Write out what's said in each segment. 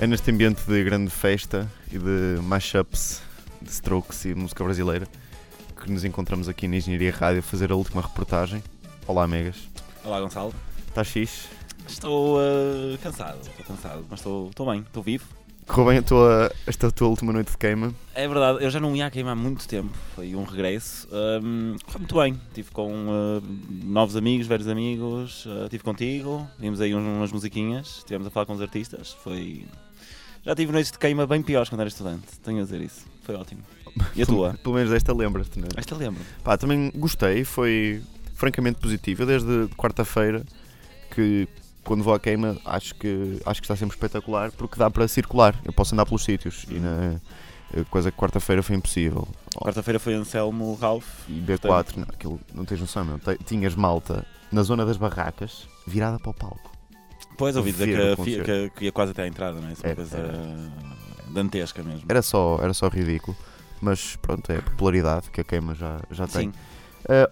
É neste ambiente de grande festa e de mashups de strokes e música brasileira que nos encontramos aqui na Engenharia Rádio a fazer a última reportagem. Olá, Megas. Olá, Gonçalo. Estás fixe? Estou uh, cansado, estou cansado, mas estou, estou bem, estou vivo. Correu bem a tua, esta tua última noite de queima? É verdade, eu já não ia a queima há muito tempo, foi um regresso. Um, correu muito bem, estive com uh, novos amigos, velhos amigos, uh, estive contigo, vimos aí umas musiquinhas, estivemos a falar com os artistas, foi... Já tive noites de queima bem piores quando era estudante, tenho a dizer isso, foi ótimo. E a tua? Pelo menos esta lembras-te, não é? Esta lembro. Pá, também gostei, foi francamente positivo. Eu desde quarta-feira que quando vou à queima acho que, acho que está sempre espetacular porque dá para circular. Eu posso andar pelos sítios e na coisa que quarta-feira foi impossível. Quarta-feira foi Anselmo Ralph. E B4, não, aquilo não tens noção, meu. Tinhas malta na zona das barracas virada para o palco. Pois ouvi dizer que, que, que, ia quase até à entrada, não é? Isso é uma coisa era, dantesca mesmo. Era só, era só ridículo. Mas pronto, é a popularidade que a queima já, já tem. Uh,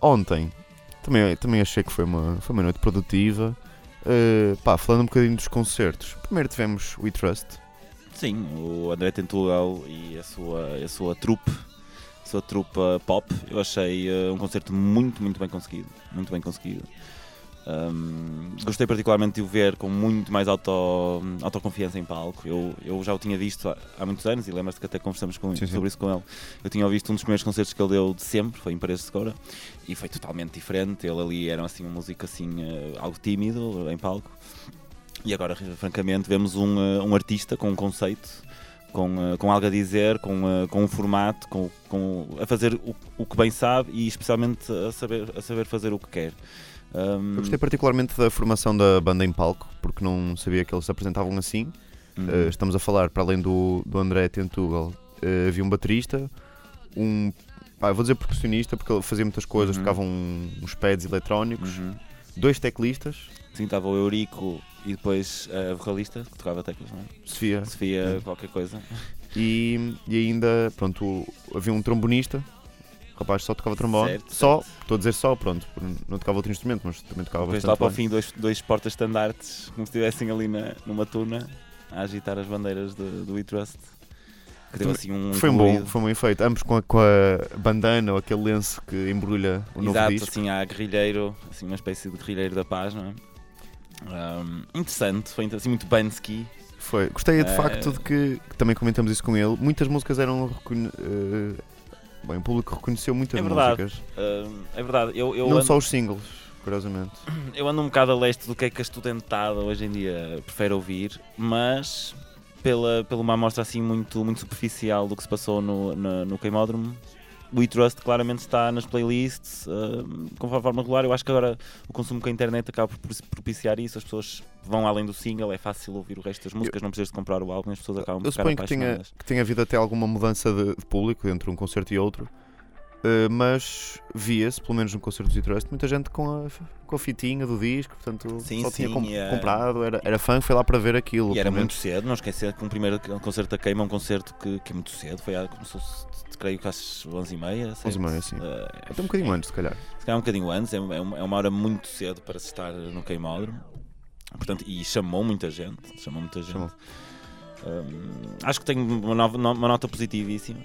ontem também, também achei que foi uma, foi uma noite produtiva. Uh, pá, falando um bocadinho dos concertos. Primeiro tivemos We Trust. Sim, o André Tentugal e a sua, a sua trupe, a sua trupa pop. Eu achei uh, um concerto muito, muito bem conseguido. Muito bem conseguido. Um, gostei particularmente de o ver com muito mais auto, autoconfiança em palco. Eu, eu já o tinha visto há, há muitos anos e lembras-te que até conversamos com, sim, sim. sobre isso com ele. Eu tinha visto um dos primeiros concertos que ele deu de sempre, foi em Paredes de Cora, e foi totalmente diferente. Ele ali era assim um músico assim, uh, algo tímido em palco. E agora, francamente, vemos um, uh, um artista com um conceito, com, uh, com algo a dizer, com, com um formato, com, com, a fazer o, o que bem sabe e especialmente a saber, a saber fazer o que quer. Um... Eu gostei particularmente da formação da banda em palco, porque não sabia que eles se apresentavam assim. Uhum. Uh, estamos a falar, para além do, do André Tentugal, uh, havia um baterista, um. Pá, vou dizer percussionista, porque ele fazia muitas coisas, uhum. tocavam uns pads eletrónicos, uhum. dois teclistas. Sim, estava o Eurico e depois a vocalista, que tocava teclas, não é? Sofia. Sofia, qualquer coisa. E, e ainda, pronto, havia um trombonista, o rapaz só tocava trombone. Certo, só, certo. estou a dizer só, pronto, não tocava outro instrumento, mas também tocava Depois bastante. lá para o fim, dois, dois portas-estandartes, como se estivessem ali na, numa tuna a agitar as bandeiras do, do We Trust. Então, assim um foi um bom, foi um efeito. Ambos com a, com a bandana ou aquele lenço que embrulha o novo Exato, disco. assim, há guerrilheiro, assim, uma espécie de guerrilheiro da paz, não é? Um, interessante, foi assim, muito Bansky. Foi. Gostei de uh, facto de que, que, também comentamos isso com ele. Muitas músicas eram uh, Bem, o público reconheceu muitas é verdade. músicas. Uh, é verdade. Eu, eu não ando... só os singles, curiosamente. Eu ando um bocado a leste do que é que a estudentada hoje em dia prefere ouvir, mas pela, pela uma amostra assim muito, muito superficial do que se passou no, no, no Queimódromo, We Trust claramente está nas playlists uh, com forma regular. Eu acho que agora o consumo com a internet acaba por propiciar isso. As pessoas vão além do single, é fácil ouvir o resto das músicas, eu, não precisas de comprar o álbum, as pessoas acabam por Eu suponho que tenha, que tenha havido até alguma mudança de, de público entre um concerto e outro. Uh, mas via-se, pelo menos no concerto do Trust, muita gente com a, com a fitinha do disco, portanto sim, só sim, tinha comp é... comprado, era, era fã, foi lá para ver aquilo. E era muito cedo, não esquecer que um primeiro concerto da Queima é um concerto que, que é muito cedo, foi começou creio que às 11h30. 11h30, sim. Uh, Até um bocadinho antes, se calhar. Se calhar um bocadinho antes, é, é, uma, é uma hora muito cedo para se estar no queimódromo. Portanto, e chamou muita gente. Chamou muita gente. Chamou. Um, acho que tenho uma, nova, uma nota positivíssima.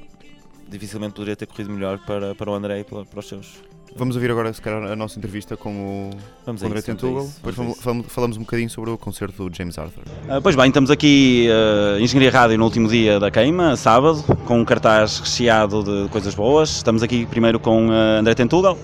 Dificilmente poderia ter corrido melhor para, para o André e para, para os seus Vamos ouvir agora, se calhar, a nossa entrevista com o vamos André Tentugal. Depois falamos, falamos, um bocadinho sobre o concerto do James Arthur. Uh, pois bem, estamos aqui uh, em Engenharia Rádio no último dia da queima, sábado, com um cartaz recheado de coisas boas. Estamos aqui primeiro com uh, André Tentugal,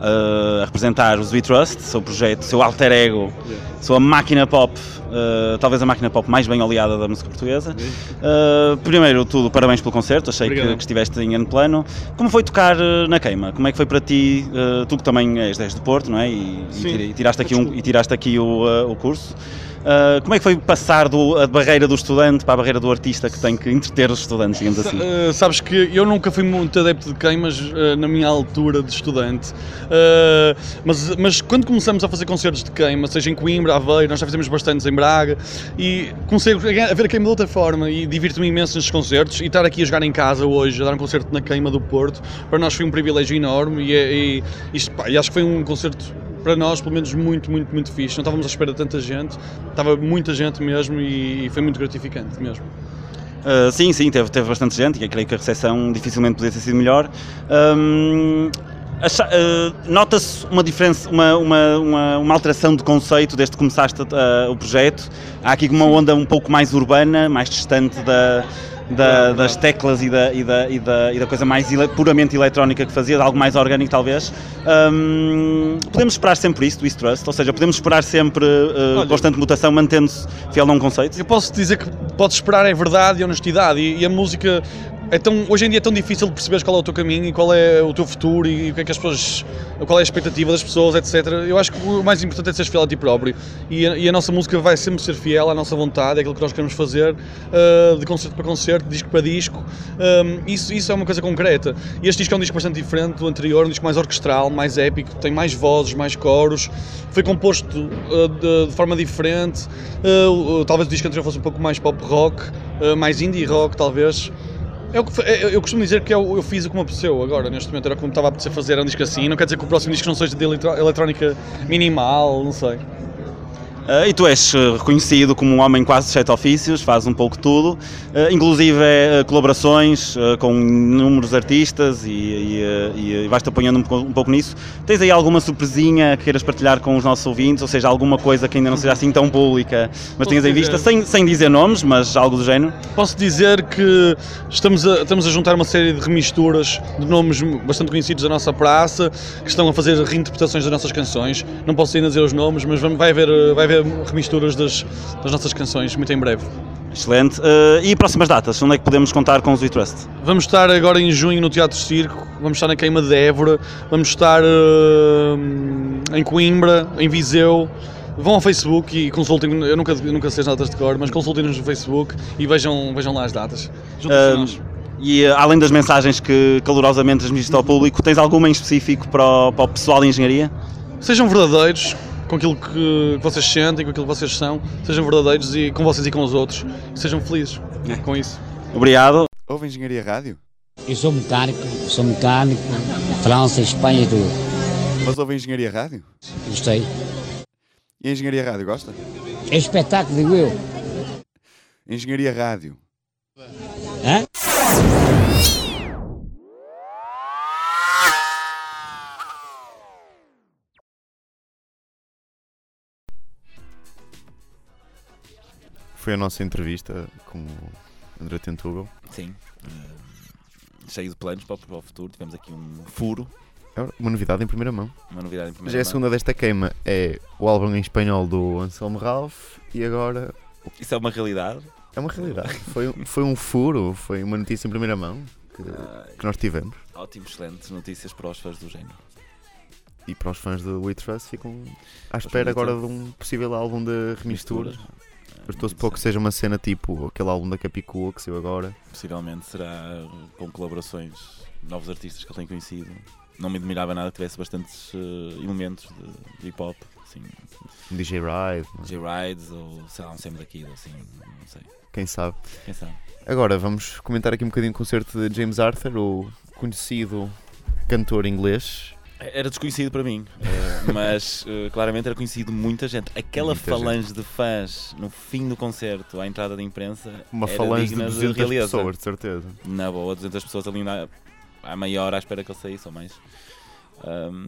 uh, a representar o We Trust, seu projeto, seu alter ego, sua máquina pop, uh, talvez a máquina pop mais bem oleada da música portuguesa. Uh, primeiro tudo, parabéns pelo concerto, achei que, que, estiveste em ano plano. Como foi tocar na queima? Como é que foi para ti, tu que também és desde Porto, não é? E, e tiraste aqui, um, e tiraste aqui o, o curso. Uh, como é que foi passar do, a barreira do estudante para a barreira do artista que tem que entreter os estudantes, digamos assim? Uh, sabes que eu nunca fui muito adepto de queimas uh, na minha altura de estudante, mas, mas quando começamos a fazer concertos de queima, seja em Coimbra, Aveiro, nós já fizemos bastantes em Braga, e comecei a ver a queima de outra forma e divirto-me imenso nestes concertos e estar aqui a jogar em casa hoje, a dar um concerto na queima do Porto, para nós foi um privilégio enorme e, e, e, e acho que foi um concerto para nós, pelo menos, muito, muito, muito fixe. Não estávamos à espera de tanta gente, estava muita gente mesmo e, e foi muito gratificante mesmo. Uh, sim, sim, teve, teve bastante gente e creio que a recepção dificilmente podia ter sido melhor. Um, uh, Nota-se uma diferença, uma, uma, uma, uma, alteração de conceito desde que começaste uh, o projeto. Há aqui uma onda um pouco mais urbana, mais distante da, da, das teclas e da, e da, e da, e da coisa mais ele, puramente eletrónica que fazia, algo mais orgânico talvez. Um, podemos esperar sempre isso do East Trust, ou seja, podemos esperar sempre uh, Olha, constante mutação, mantendo-se fiel a um conceito. Eu posso dizer que podes esperar é verdade e honestidade, e, e a música é tão, hoje em dia é tão difícil perceber qual é o teu caminho e qual é o teu futuro e o que é que as pessoas, qual é a expectativa das pessoas, etc. Eu acho que o mais importante é ser fiel a ti próprio e a, e a nossa música vai sempre ser fiel à nossa vontade, é aquilo que nós queremos fazer, uh, de concerto para concerto, de disco para disco. Um, isso, isso é uma coisa concreta. E este disco é um disco bastante diferente do anterior, um disco mais orquestral, mais épico, tem mais vozes, mais coros, foi composto uh, de, de, forma diferente. Uh, talvez o disco anterior fosse um pouco mais pop rock, mais indie rock, talvez. É eu, é, eu costumo dizer que eu, eu fiz o que uma pessoa agora, neste momento, era como estava a apetecer fazer um disco assim. Não quer dizer que o próximo disco não seja de eletrónica minimal, não sei. Uh, e tu és eh, reconhecido como um homem quase de sete ofícios, faz um pouco tudo, uh, inclusive uh, colaborações com inúmeros artistas e, e, e vais-te apanhando um, um, pouco nisso. Tens aí alguma surpresinha que queiras partilhar com os nossos ouvintes, ou seja, alguma coisa que ainda não seja assim tão pública, mas tenhas em vista, sem, sem dizer nomes, mas algo do género? Posso dizer que estamos a, estamos a juntar uma série de remisturas de nomes bastante conhecidos da nossa praça, que estão a fazer reinterpretações das nossas canções. Não posso ainda dizer os nomes, mas vai haver, vai haver remisturas das, das nossas canções muito em breve. Excelente. Uh, e próximas datas? Onde é que podemos contar com os We Trust? Vamos estar agora em junho no Teatro Circo, vamos estar na Queima de Évora, vamos estar uh, em Coimbra, em Viseu. Vão ao Facebook e consultem, eu nunca, eu nunca sei as datas de cor, mas consultem-nos no Facebook e vejam, vejam lá as datas. Uh, e além das mensagens que calorosamente transmitiste ao público, tens alguma em específico para o, para o pessoal de engenharia? Sejam verdadeiros, com aquilo que vocês sentem, com aquilo que vocês são, sejam verdadeiros e com vocês e com os outros, sejam felizes é. com isso. Obrigado. Ouve Engenharia Rádio? Eu sou mecânico, sou mecânico, França, Espanha e tudo. Mas ouve Engenharia Rádio? Gostei. E a Engenharia Rádio gosta? É espetáculo, digo eu. Engenharia Rádio. Hã? Foi a nossa entrevista com o André Tentugal. Sim. Uh, cheio de planos para, para o futuro. Tivemos aqui um furo. É uma novidade em primeira mão. Uma novidade em primeira Já é a segunda desta queima. É o álbum em espanhol do Anselmo Ralph e agora. Isso é uma realidade? É uma realidade. foi, foi um furo, foi uma notícia em primeira mão que, que nós tivemos. Ótimo, excelentes notícias para os fãs do género. E para os fãs do We Trust ficam à espera agora de um possível álbum de remistura. Eu estou a supor que seja uma cena tipo aquele álbum da Capicua que saiu agora. Possivelmente será com colaborações, novos artistas que eu tenho conhecido. Não me admirava nada que tivesse bastantes uh, elementos de, de hip hop. Assim, DJ Ride. DJ Rides ou sei lá, um Sam daqui, assim, não sei. Quem sabe? Quem sabe? Agora vamos comentar aqui um bocadinho o concerto de James Arthur, o conhecido cantor inglês era desconhecido para mim, eh, mas uh, claramente era conhecido muita gente. Aquela muita falange gente. de fãs no fim do concerto, à entrada da imprensa, uma falange de 200 de pessoas, de certeza. Na boa, 200 pessoas ali na, à meia hora à espera que ele saísse ou mais. Um,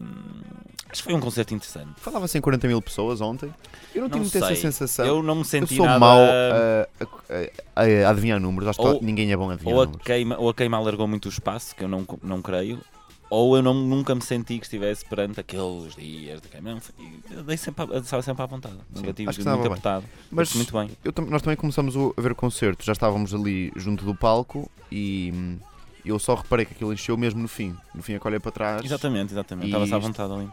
acho que foi um concerto interessante. Falava-se em 40 mil pessoas ontem. Eu não, não tive essa sensação. Eu não me senti eu sou nada... mau a, a, a, adivinhar números. Acho ou, que ninguém é bom a adivinhar ou números. A queima, ou a queima alargou muito o espaço, que eu não, não creio ou eu não, nunca me senti que estivesse perante aqueles dias de queima. Dei sempre, estava sempre à vontade. Sim, nunca tive muito apertado. Mas muito bem. Eu, nós também começamos a ver o concerto, já estávamos ali junto do palco e hum, eu só reparei que aquilo encheu mesmo no fim. No fim, é que olhei para trás. Exatamente, exatamente. Estava-se à vontade ali.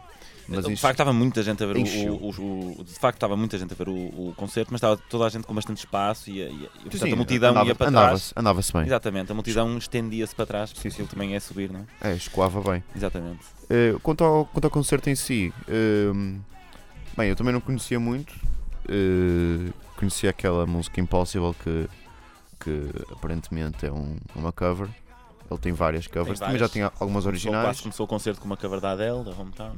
Mas de facto estava muita gente a ver o, o, o, de facto estava muita gente a ver o, concerto, mas estava toda a gente com bastante espaço e, e, e portanto, a multidão andava, ia para andava trás. Andava-se bem. Exatamente, a multidão estendia-se para trás, porque aquilo também é subir, não é? É, escoava bem. Exatamente. Uh, quanto, ao, quanto ao concerto em si, uh, bem, eu também não conhecia muito. Uh, conhecia aquela música Impossible que, que aparentemente é um, uma cover. Ele tem várias covers, tem também já tinha algumas originais. Começou, começou o concerto com uma cover da Adele, da Hometown.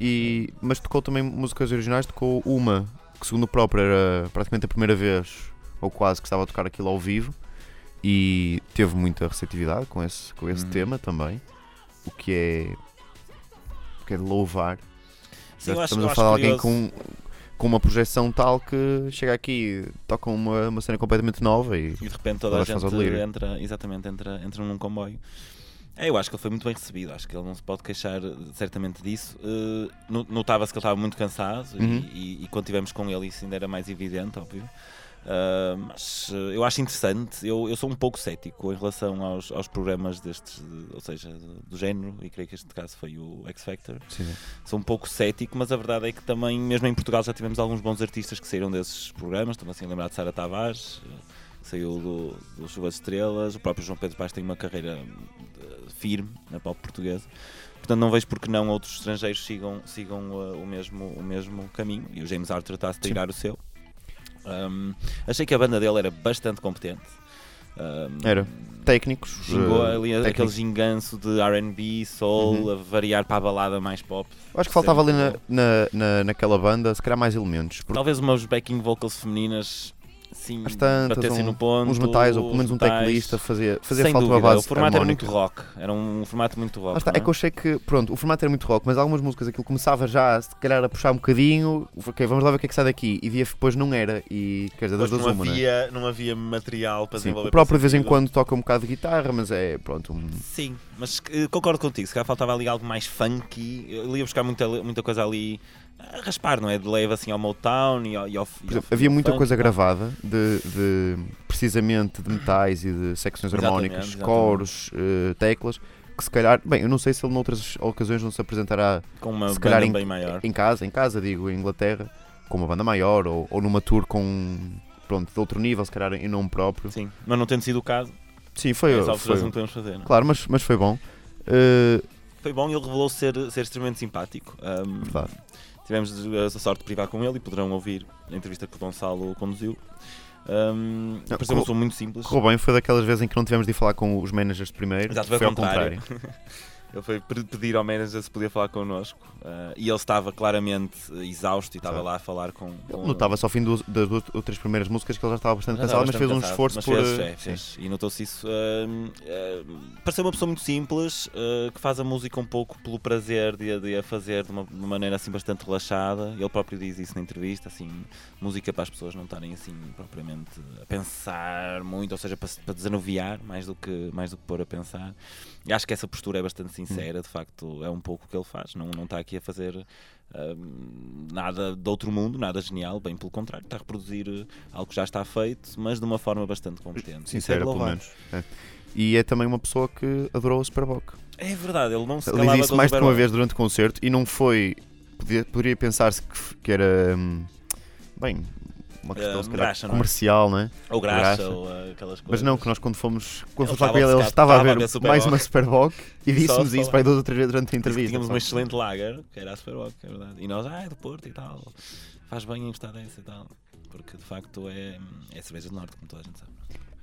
E, mas tocou também músicas originais, tocou uma que, segundo o próprio, era praticamente a primeira vez, ou quase, que estava a tocar aquilo ao vivo e teve muita receptividade com esse, com esse Hum. tema também, o que é, o que é de louvar. Sim, acho- Estamos a falar de alguém curioso. com, com uma projeção tal que chega aqui, toca uma, uma cena completamente nova e E de repente toda a gente entra, exatamente, entra, entra num comboio. É, eu acho que ele foi muito bem recebido, acho que ele não se pode queixar eh, certamente disso. No- Notava-se que ele estava muito cansado e- Uhum. e, e quando estivemos com ele isso ainda era mais evidente, óbvio. Ah, mas eu acho interessante, eu, eu sou um pouco cético em relação aos, aos programas destes, de- ou seja, do, do género, e creio que este caso foi o X Factor. Sou um pouco cético, mas a verdade é que também, mesmo em Portugal, já tivemos alguns bons artistas que saíram desses programas. Estou-me assim a lembrar de Sara Tavares, que saiu do, do Chuva de Estrelas. O próprio João Pedro Paes tem uma carreira firme na pop portuguesa. Portanto, não vejo porque não outros estrangeiros sigam, sigam eh, o, mesmo, o mesmo caminho. E o James Arthur está-se a tirar o seu. Um, achei que a banda dele era bastante competente. Um, Era. técnicos. Gingou eh, ali aquele ginganço de RB, soul, Uhum. a variar para a balada mais pop. Acho que faltava ali na, na, na- naquela banda, se calhar mais elementos. porque Talvez umas backing vocals femininas, sim, Às tantas, batessem um- no ponto. uns metais, ou pelo menos um metais. teclista, fazia, fazia Sem falta dúvida, uma base o formato harmónica. era muito rock, era um formato muito rock. Lá está, não é que eu achei que, pronto, o formato era muito rock, mas algumas músicas aquilo começava já, se calhar, a puxar um bocadinho, ok, vamos lá ver o que é que sai daqui, e dia depois não era, e quer dizer, das duas não uma, né? havia, não havia material para Sim, desenvolver. o próprio de vez em quando toca um bocado de guitarra, mas é, pronto, um- Sim, mas eh, concordo contigo, se calhar faltava ali algo mais funky, eu ia buscar muita, muita coisa ali a raspar, não é? De leve assim ao Motown e ao, e ao, e ao- havia muita funk, coisa não? gravada, de, de- precisamente de metais e de secções Exatamente, harmónicas, exatamente. coros, eh, teclas, que se calhar, bem, eu não sei se ele noutras ocasiões não se apresentará Com uma se banda calhar em- bem maior. em casa, em casa, digo, em Inglaterra, com uma banda maior, ou, ou numa tour com, pronto, de outro nível, se calhar em nome próprio. Sim, mas não tendo sido o caso, Sim, foi, foi que podemos fazer. não é? claro, mas, mas foi bom. Eh, Foi bom e ele revelou ser, ser extremamente simpático. Um, Verdade. Tivemos a sorte de privar com ele e poderão ouvir a entrevista que o Gonçalo conduziu. Um, Não, pareceu muito simples. correu bem, foi daquelas vezes em que não tivemos de ir falar com os managers primeiro, Exato, foi ao contrário. contrário. Ele foi pe- pedir ao manager se podia falar connosco uh, e ele estava claramente uh, exausto e estava lá a falar com. com Notava-se ao fim do- das duas ou três primeiras músicas que ele já estava bastante Já cansado, mas fez um bastante esforço cansado, por. fez, fez, fez. E notou-se isso. hum, hum, pareceu uma pessoa muito simples, uh, que faz a música um pouco pelo prazer de, de a fazer de uma, de uma maneira assim bastante relaxada. Ele próprio diz isso na entrevista, assim, música para as pessoas não estarem assim propriamente a pensar muito, ou seja, para, para desanuviar mais do, que, mais do que pôr a pensar. E acho que essa postura é bastante sincera, de facto, é um pouco o que ele faz. Não, não está aqui a fazer hum, nada de outro mundo, nada genial, bem pelo contrário, está a reproduzir uh, algo que já está feito, mas de uma forma bastante competente. É Sincera, pelo menos. É. E é também uma pessoa que adorou o Superboc. É verdade, ele não se Ele calava disse com o mais de uma vez durante o concerto e não foi. Podia, poderia pensar-se que, que era. hum, bem, uma questão Eh, se calhar, graxa, não é? comercial, não é? Ou graxa, graxa. ou uh, aquelas coisas. Mas não, que nós quando fomos, quando fomos falar com ele, ele estava a a ver mais uma Superboc e disse-nos isso para duas ou três vezes durante a entrevista. Tínhamos uma excelente lager, que era a Superboc, é verdade. E nós, ah, é do Porto e tal. Faz bem em gostar dessa e tal. Porque de facto é, é cerveja do Norte, como toda a gente sabe.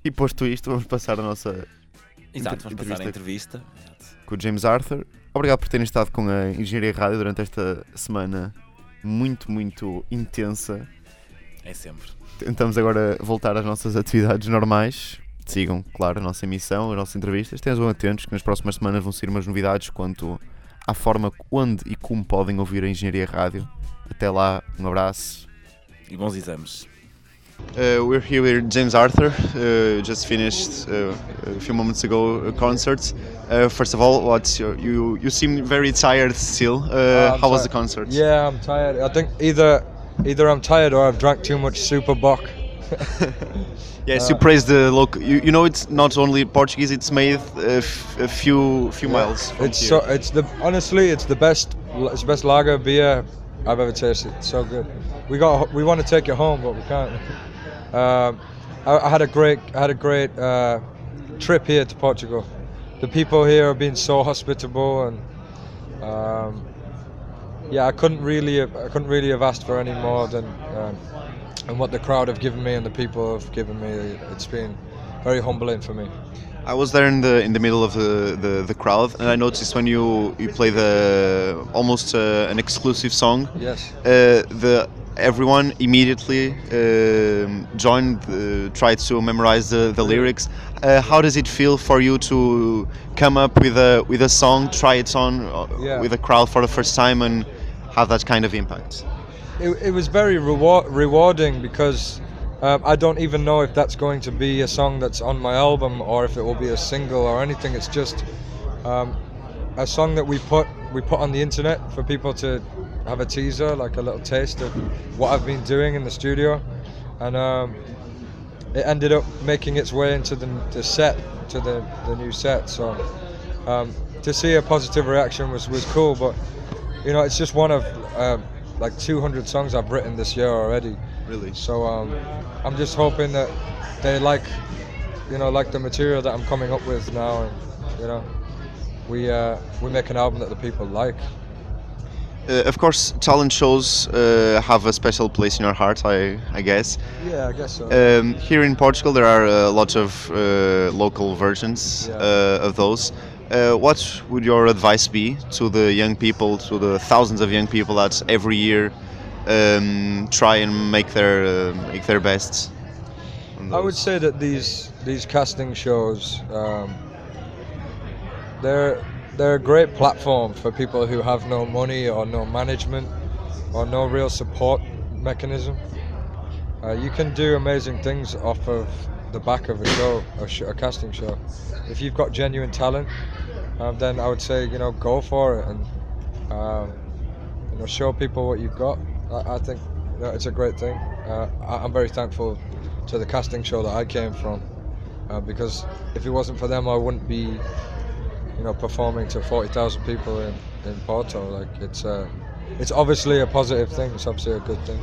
E posto isto, vamos passar a nossa Exato, vamos passar à entrevista. entrevista. Com o James Arthur. Obrigado por terem estado com a Engenharia Rádio durante esta semana muito, muito intensa. É sempre. Tentamos agora voltar às nossas atividades normais. Sigam, claro, a nossa emissão, as nossas entrevistas. Estejam atentos que nas próximas semanas vão ser umas novidades quanto à forma onde e como podem ouvir a Engenharia Rádio. Até lá, um abraço. E bons exames. Uh, we're here with James Arthur. Uh, just finished uh, a few moments ago a concert. Uh, first of all, what's your, you you seem very tired still. Uh, I'm how was the concert? Yeah, I'm tired. I think either either I'm tired or I've drank too much Super Bock. Yes, you praised the local. You, you know it's not only Portuguese; it's made a, f- a few few miles from It's here. so it's the honestly it's the best it's the best lager beer I've ever tasted. It's so good. We got we want to take it home, but we can't. Um, I, I had a great I had a great uh, trip here to Portugal. The people here have been so hospitable and. Um, yeah, I couldn't really have, I couldn't really have asked for any more than um, and what the crowd have given me and the people have given me. It's been very humbling for me. I was there in the in the middle of the, the, the crowd, and I noticed when you you play the almost uh, an exclusive song, Yes. uh, the everyone immediately um joined, uh, tried to memorize the, the lyrics. Uh, how does it feel for you to come up with a with a song, try it on uh, Yeah. with a crowd for the first time, and have that kind of impact? it, it was very reward, rewarding because um, I don't even know if that's going to be a song that's on my album or if it will be a single or anything. It's just um, a song that we put we put on the internet for people to have a teaser, like a little taste of what I've been doing in the studio, and um, it ended up making its way into the, the set, to the, the new set. So um, to see a positive reaction was, was cool, but you know, it's just one of um, like 200 songs I've written this year already. Really? So um, I'm just hoping that they like, you know, like the material that I'm coming up with now, and you know, we uh, we make an album that the people like. Uh, of course, talent shows uh, have a special place in your heart, I, I guess. Yeah, I guess so. Um, here in Portugal, there are a lot of uh, local versions Yeah. uh, of those. Uh, what would your advice be to the young people, to the thousands of young people that every year um, try and make their uh, make their best? I would say that these these casting shows, um, they're they're a great platform for people who have no money or no management or no real support mechanism. Uh, you can do amazing things off of the back of a show, a, sh- a casting show. If you've got genuine talent, um, then I would say you know go for it and um, you know show people what you've got. I, I think you know, it's a great thing. Uh, I, I'm very thankful to the casting show that I came from uh, because if it wasn't for them, I wouldn't be you know performing to 40,000 people in, in Porto. Like it's uh, it's obviously a positive thing. It's obviously a good thing.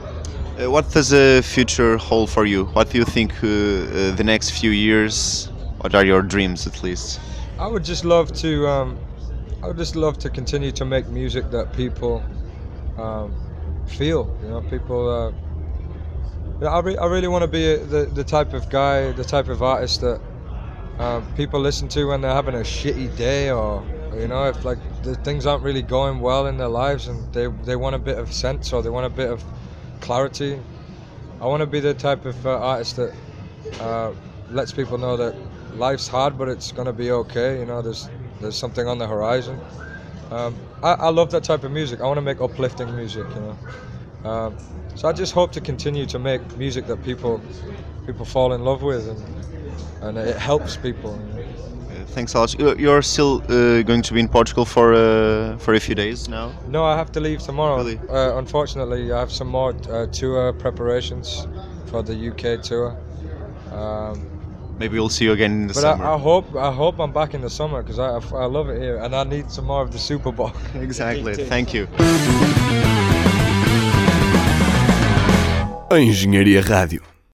Uh, what does the future hold for you? What do you think uh, uh, the next few years? What are your dreams, at least? I would just love to. Um, I would just love to continue to make music that people um, feel. You know, people. Uh, I, re- I really want to be the the type of guy, the type of artist that um, people listen to when they're having a shitty day, or you know, if like the things aren't really going well in their lives, and they they want a bit of sense or they want a bit of clarity. I want to be the type of uh, artist that uh, lets people know that life's hard, but it's gonna be okay. You know, there's there's something on the horizon. Um, I, I love that type of music. I want to make uplifting music. You know, um, so I just hope to continue to make music that people people fall in love with, and and it helps people. you know. Thanks, a lot. You're still uh, going to be in Portugal for uh, for a few days now. No, I have to leave tomorrow. Really? Uh, unfortunately, I have some more uh, tour preparations for the UK tour. Um, Maybe we'll see you again in the but summer. I, I hope I hope I'm back in the summer because I, I love it here and I need some more of the Super Bowl. exactly. Thank you. A Engenharia Rádio.